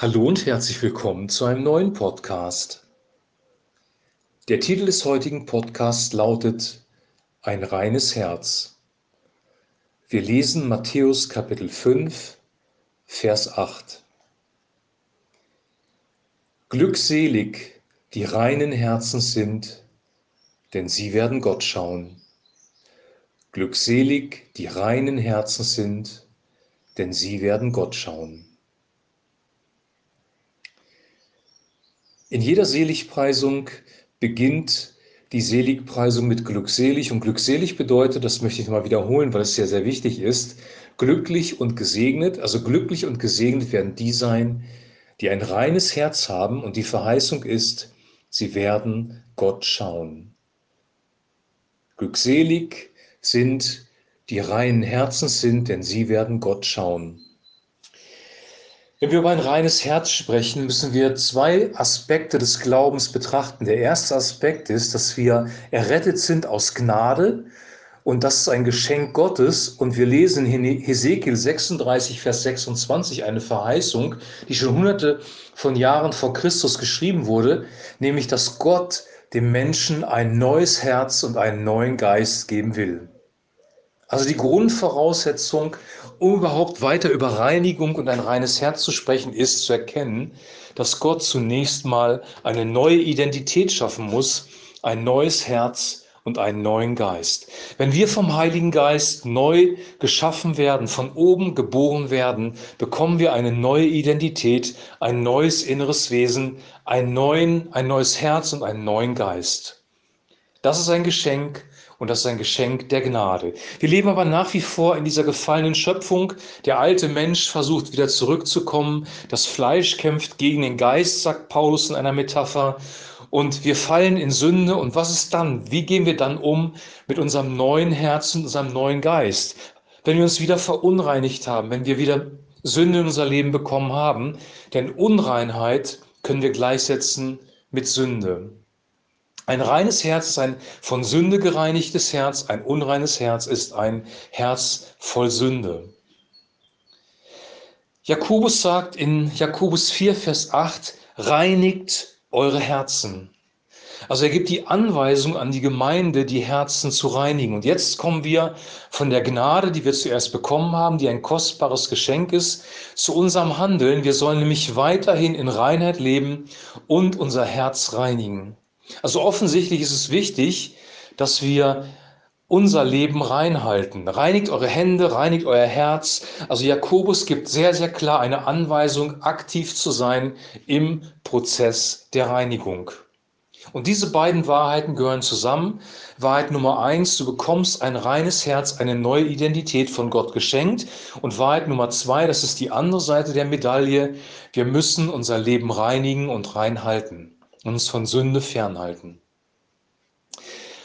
Hallo und herzlich willkommen zu einem neuen Podcast. Der Titel des heutigen Podcasts lautet Ein reines Herz. Wir lesen Matthäus Kapitel 5, Vers 8. Glückselig, die reinen Herzen sind, denn sie werden Gott schauen. Glückselig, die reinen Herzen sind, denn sie werden Gott schauen. In jeder Seligpreisung beginnt die Seligpreisung mit glückselig. Und glückselig bedeutet, das möchte ich mal wiederholen, weil es sehr, sehr wichtig ist, glücklich und gesegnet. Also glücklich und gesegnet werden die sein, die ein reines Herz haben. Und die Verheißung ist, sie werden Gott schauen. Glückselig sind die reinen Herzens sind, denn sie werden Gott schauen. Wenn wir über ein reines Herz sprechen, müssen wir zwei Aspekte des Glaubens betrachten. Der erste Aspekt ist, dass wir errettet sind aus Gnade und das ist ein Geschenk Gottes. Und wir lesen in Hesekiel 36, Vers 26 eine Verheißung, die schon hunderte von Jahren vor Christus geschrieben wurde, nämlich dass Gott dem Menschen ein neues Herz und einen neuen Geist geben will. Also die Grundvoraussetzung, um überhaupt weiter über Reinigung und ein reines Herz zu sprechen, ist zu erkennen, dass Gott zunächst mal eine neue Identität schaffen muss, ein neues Herz und einen neuen Geist. Wenn wir vom Heiligen Geist neu geschaffen werden, von oben geboren werden, bekommen wir eine neue Identität, ein neues inneres Wesen, ein, neuen, ein neues Herz und einen neuen Geist. Das ist ein Geschenk, und das ist ein Geschenk der Gnade. Wir leben aber nach wie vor in dieser gefallenen Schöpfung. Der alte Mensch versucht wieder zurückzukommen. Das Fleisch kämpft gegen den Geist, sagt Paulus in einer Metapher. Und wir fallen in Sünde. Und was ist dann? Wie gehen wir dann um mit unserem neuen Herzen, unserem neuen Geist? Wenn wir uns wieder verunreinigt haben, wenn wir wieder Sünde in unser Leben bekommen haben. Denn Unreinheit können wir gleichsetzen mit Sünde. Ein reines Herz ist ein von Sünde gereinigtes Herz, ein unreines Herz ist ein Herz voll Sünde. Jakobus sagt in Jakobus 4, Vers 8, reinigt eure Herzen. Also er gibt die Anweisung an die Gemeinde, die Herzen zu reinigen. Und jetzt kommen wir von der Gnade, die wir zuerst bekommen haben, die ein kostbares Geschenk ist, zu unserem Handeln. Wir sollen nämlich weiterhin in Reinheit leben und unser Herz reinigen. Also offensichtlich ist es wichtig, dass wir unser Leben reinhalten. Reinigt eure Hände, reinigt euer Herz. Also Jakobus gibt sehr, sehr klar eine Anweisung, aktiv zu sein im Prozess der Reinigung. Und diese beiden Wahrheiten gehören zusammen. Wahrheit Nummer eins, du bekommst ein reines Herz, eine neue Identität von Gott geschenkt. Und Wahrheit Nummer zwei, das ist die andere Seite der Medaille, wir müssen unser Leben reinigen und reinhalten uns von Sünde fernhalten.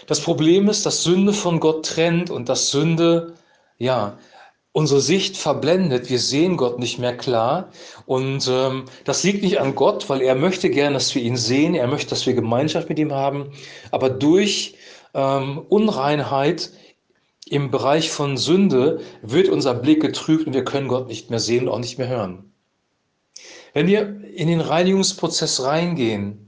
Das Problem ist, dass Sünde von Gott trennt und dass Sünde, ja, unsere Sicht verblendet. Wir sehen Gott nicht mehr klar. Und ähm, das liegt nicht an Gott, weil er möchte gern, dass wir ihn sehen. Er möchte, dass wir Gemeinschaft mit ihm haben. Aber durch ähm, Unreinheit im Bereich von Sünde wird unser Blick getrübt und wir können Gott nicht mehr sehen und auch nicht mehr hören. Wenn wir in den Reinigungsprozess reingehen,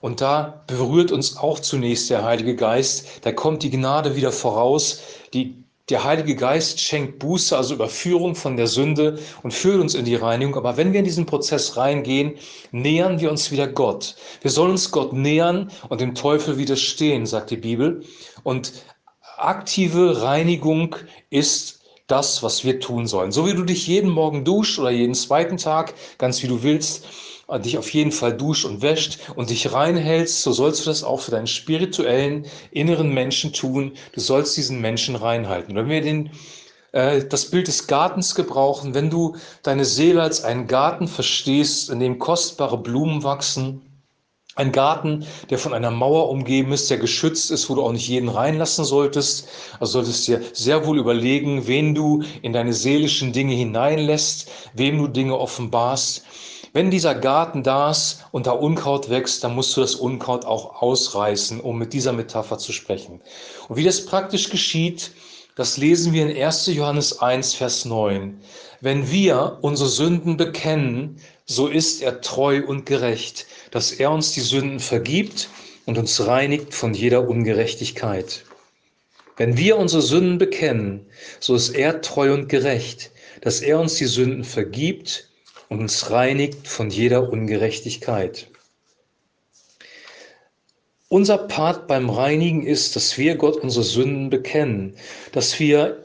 und da berührt uns auch zunächst der Heilige Geist. Da kommt die Gnade wieder voraus. Die, der Heilige Geist schenkt Buße, also Überführung von der Sünde und führt uns in die Reinigung. Aber wenn wir in diesen Prozess reingehen, nähern wir uns wieder Gott. Wir sollen uns Gott nähern und dem Teufel widerstehen, sagt die Bibel. Und aktive Reinigung ist das, was wir tun sollen. So wie du dich jeden Morgen duscht oder jeden zweiten Tag, ganz wie du willst, dich auf jeden Fall duscht und wäscht und dich reinhältst, so sollst du das auch für deinen spirituellen inneren Menschen tun. Du sollst diesen Menschen reinhalten. wenn wir den, äh, das Bild des Gartens gebrauchen, wenn du deine Seele als einen Garten verstehst, in dem kostbare Blumen wachsen, ein Garten, der von einer Mauer umgeben ist, der geschützt ist, wo du auch nicht jeden reinlassen solltest. Also solltest dir sehr wohl überlegen, wen du in deine seelischen Dinge hineinlässt, wem du Dinge offenbarst. Wenn dieser Garten da ist und da Unkraut wächst, dann musst du das Unkraut auch ausreißen, um mit dieser Metapher zu sprechen. Und wie das praktisch geschieht, das lesen wir in 1. Johannes 1, Vers 9. Wenn wir unsere Sünden bekennen, so ist er treu und gerecht, dass er uns die Sünden vergibt und uns reinigt von jeder Ungerechtigkeit. Wenn wir unsere Sünden bekennen, so ist er treu und gerecht, dass er uns die Sünden vergibt und uns reinigt von jeder Ungerechtigkeit. Unser Part beim Reinigen ist, dass wir Gott unsere Sünden bekennen, dass wir,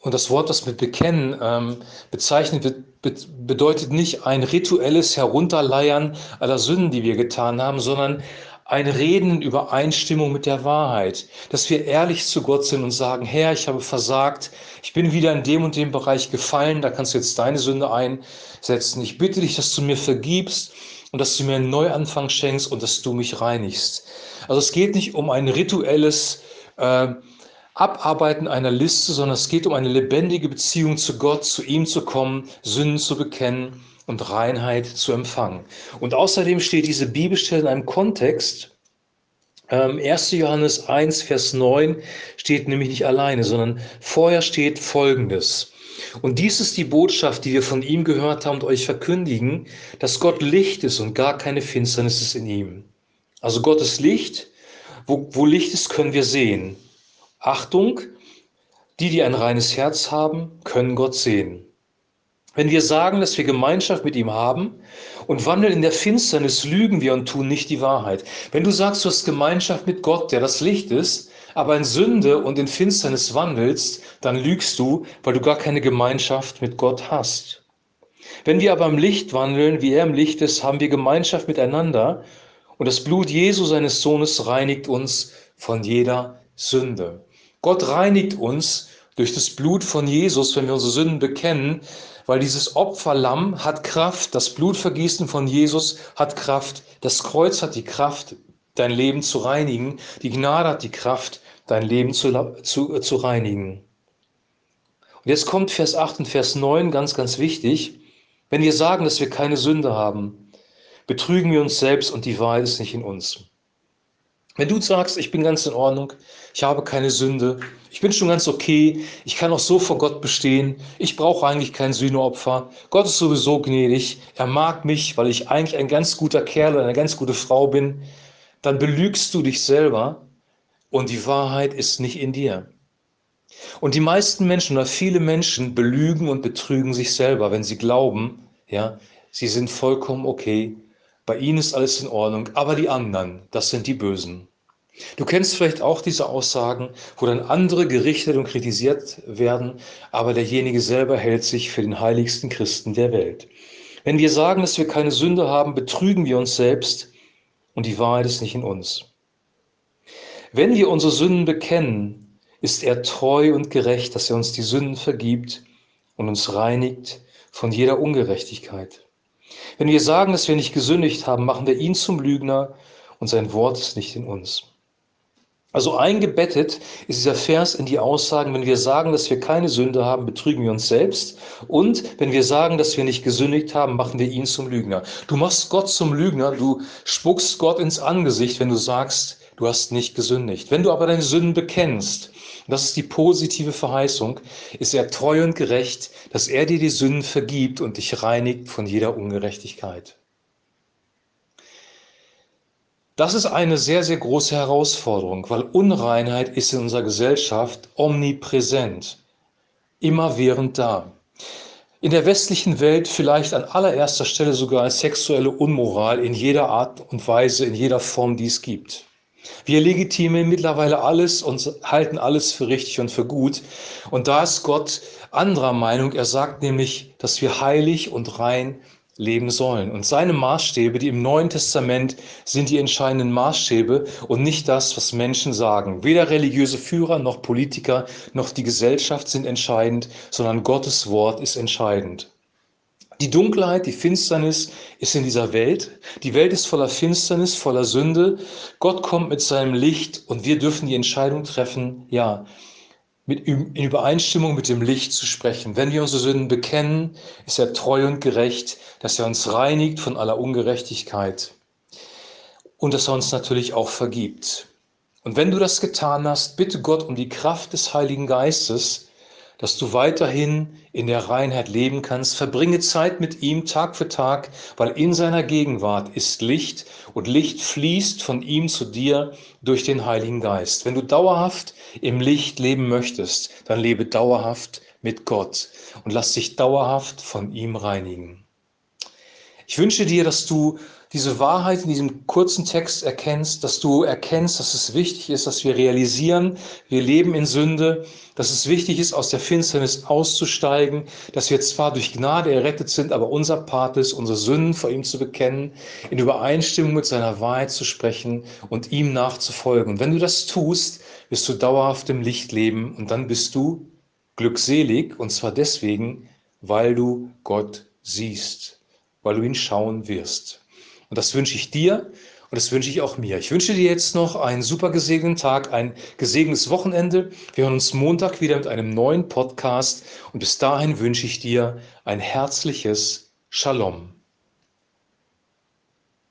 und das Wort, das mit bekennen ähm, bezeichnet wird, be bedeutet nicht ein rituelles Herunterleiern aller Sünden, die wir getan haben, sondern ein Reden in Übereinstimmung mit der Wahrheit, dass wir ehrlich zu Gott sind und sagen, Herr, ich habe versagt, ich bin wieder in dem und dem Bereich gefallen, da kannst du jetzt deine Sünde einsetzen. Ich bitte dich, dass du mir vergibst und dass du mir einen Neuanfang schenkst und dass du mich reinigst. Also es geht nicht um ein rituelles äh, Abarbeiten einer Liste, sondern es geht um eine lebendige Beziehung zu Gott, zu ihm zu kommen, Sünden zu bekennen und Reinheit zu empfangen. Und außerdem steht diese Bibelstelle in einem Kontext. 1. Ähm, Johannes 1, Vers 9 steht nämlich nicht alleine, sondern vorher steht Folgendes. Und dies ist die Botschaft, die wir von ihm gehört haben und euch verkündigen, dass Gott Licht ist und gar keine Finsternis ist in ihm. Also Gott ist Licht. Wo, wo Licht ist, können wir sehen. Achtung, die, die ein reines Herz haben, können Gott sehen. Wenn wir sagen, dass wir Gemeinschaft mit ihm haben und wandeln in der Finsternis, lügen wir und tun nicht die Wahrheit. Wenn du sagst, du hast Gemeinschaft mit Gott, der das Licht ist, aber in Sünde und in Finsternis wandelst, dann lügst du, weil du gar keine Gemeinschaft mit Gott hast. Wenn wir aber im Licht wandeln, wie er im Licht ist, haben wir Gemeinschaft miteinander und das Blut Jesu seines Sohnes reinigt uns von jeder Sünde. Gott reinigt uns durch das Blut von Jesus, wenn wir unsere Sünden bekennen, weil dieses Opferlamm hat Kraft, das Blutvergießen von Jesus hat Kraft, das Kreuz hat die Kraft, dein Leben zu reinigen, die Gnade hat die Kraft, dein Leben zu, zu, zu reinigen. Und jetzt kommt Vers 8 und Vers 9 ganz, ganz wichtig. Wenn wir sagen, dass wir keine Sünde haben, betrügen wir uns selbst und die Wahrheit ist nicht in uns. Wenn du sagst, ich bin ganz in Ordnung, ich habe keine Sünde, ich bin schon ganz okay, ich kann auch so vor Gott bestehen, ich brauche eigentlich kein Sühneopfer, Gott ist sowieso gnädig, er mag mich, weil ich eigentlich ein ganz guter Kerl oder eine ganz gute Frau bin, dann belügst du dich selber und die Wahrheit ist nicht in dir. Und die meisten Menschen oder viele Menschen belügen und betrügen sich selber, wenn sie glauben, ja, sie sind vollkommen okay, bei ihnen ist alles in Ordnung, aber die anderen, das sind die Bösen. Du kennst vielleicht auch diese Aussagen, wo dann andere gerichtet und kritisiert werden, aber derjenige selber hält sich für den heiligsten Christen der Welt. Wenn wir sagen, dass wir keine Sünde haben, betrügen wir uns selbst und die Wahrheit ist nicht in uns. Wenn wir unsere Sünden bekennen, ist er treu und gerecht, dass er uns die Sünden vergibt und uns reinigt von jeder Ungerechtigkeit. Wenn wir sagen, dass wir nicht gesündigt haben, machen wir ihn zum Lügner und sein Wort ist nicht in uns. Also eingebettet ist dieser Vers in die Aussagen, wenn wir sagen, dass wir keine Sünde haben, betrügen wir uns selbst. Und wenn wir sagen, dass wir nicht gesündigt haben, machen wir ihn zum Lügner. Du machst Gott zum Lügner, du spuckst Gott ins Angesicht, wenn du sagst, du hast nicht gesündigt. Wenn du aber deine Sünden bekennst, das ist die positive Verheißung, ist er treu und gerecht, dass er dir die Sünden vergibt und dich reinigt von jeder Ungerechtigkeit. Das ist eine sehr, sehr große Herausforderung, weil Unreinheit ist in unserer Gesellschaft omnipräsent, immerwährend da. In der westlichen Welt vielleicht an allererster Stelle sogar sexuelle Unmoral in jeder Art und Weise, in jeder Form, die es gibt. Wir legitimieren mittlerweile alles und halten alles für richtig und für gut. Und da ist Gott anderer Meinung. Er sagt nämlich, dass wir heilig und rein leben sollen. Und seine Maßstäbe, die im Neuen Testament sind die entscheidenden Maßstäbe und nicht das, was Menschen sagen. Weder religiöse Führer noch Politiker noch die Gesellschaft sind entscheidend, sondern Gottes Wort ist entscheidend. Die Dunkelheit, die Finsternis ist in dieser Welt. Die Welt ist voller Finsternis, voller Sünde. Gott kommt mit seinem Licht und wir dürfen die Entscheidung treffen, ja, mit, in Übereinstimmung mit dem Licht zu sprechen. Wenn wir unsere Sünden bekennen, ist er treu und gerecht, dass er uns reinigt von aller Ungerechtigkeit und dass er uns natürlich auch vergibt. Und wenn du das getan hast, bitte Gott um die Kraft des Heiligen Geistes, dass du weiterhin in der Reinheit leben kannst. Verbringe Zeit mit ihm Tag für Tag, weil in seiner Gegenwart ist Licht und Licht fließt von ihm zu dir durch den Heiligen Geist. Wenn du dauerhaft im Licht leben möchtest, dann lebe dauerhaft mit Gott und lass dich dauerhaft von ihm reinigen. Ich wünsche dir, dass du diese Wahrheit in diesem kurzen Text erkennst, dass du erkennst, dass es wichtig ist, dass wir realisieren, wir leben in Sünde, dass es wichtig ist, aus der Finsternis auszusteigen, dass wir zwar durch Gnade errettet sind, aber unser Part ist, unsere Sünden vor ihm zu bekennen, in Übereinstimmung mit seiner Wahrheit zu sprechen und ihm nachzufolgen. Und wenn du das tust, wirst du dauerhaft im Licht leben und dann bist du glückselig und zwar deswegen, weil du Gott siehst, weil du ihn schauen wirst. Und das wünsche ich dir und das wünsche ich auch mir. Ich wünsche dir jetzt noch einen super gesegneten Tag, ein gesegnetes Wochenende. Wir hören uns Montag wieder mit einem neuen Podcast und bis dahin wünsche ich dir ein herzliches Shalom.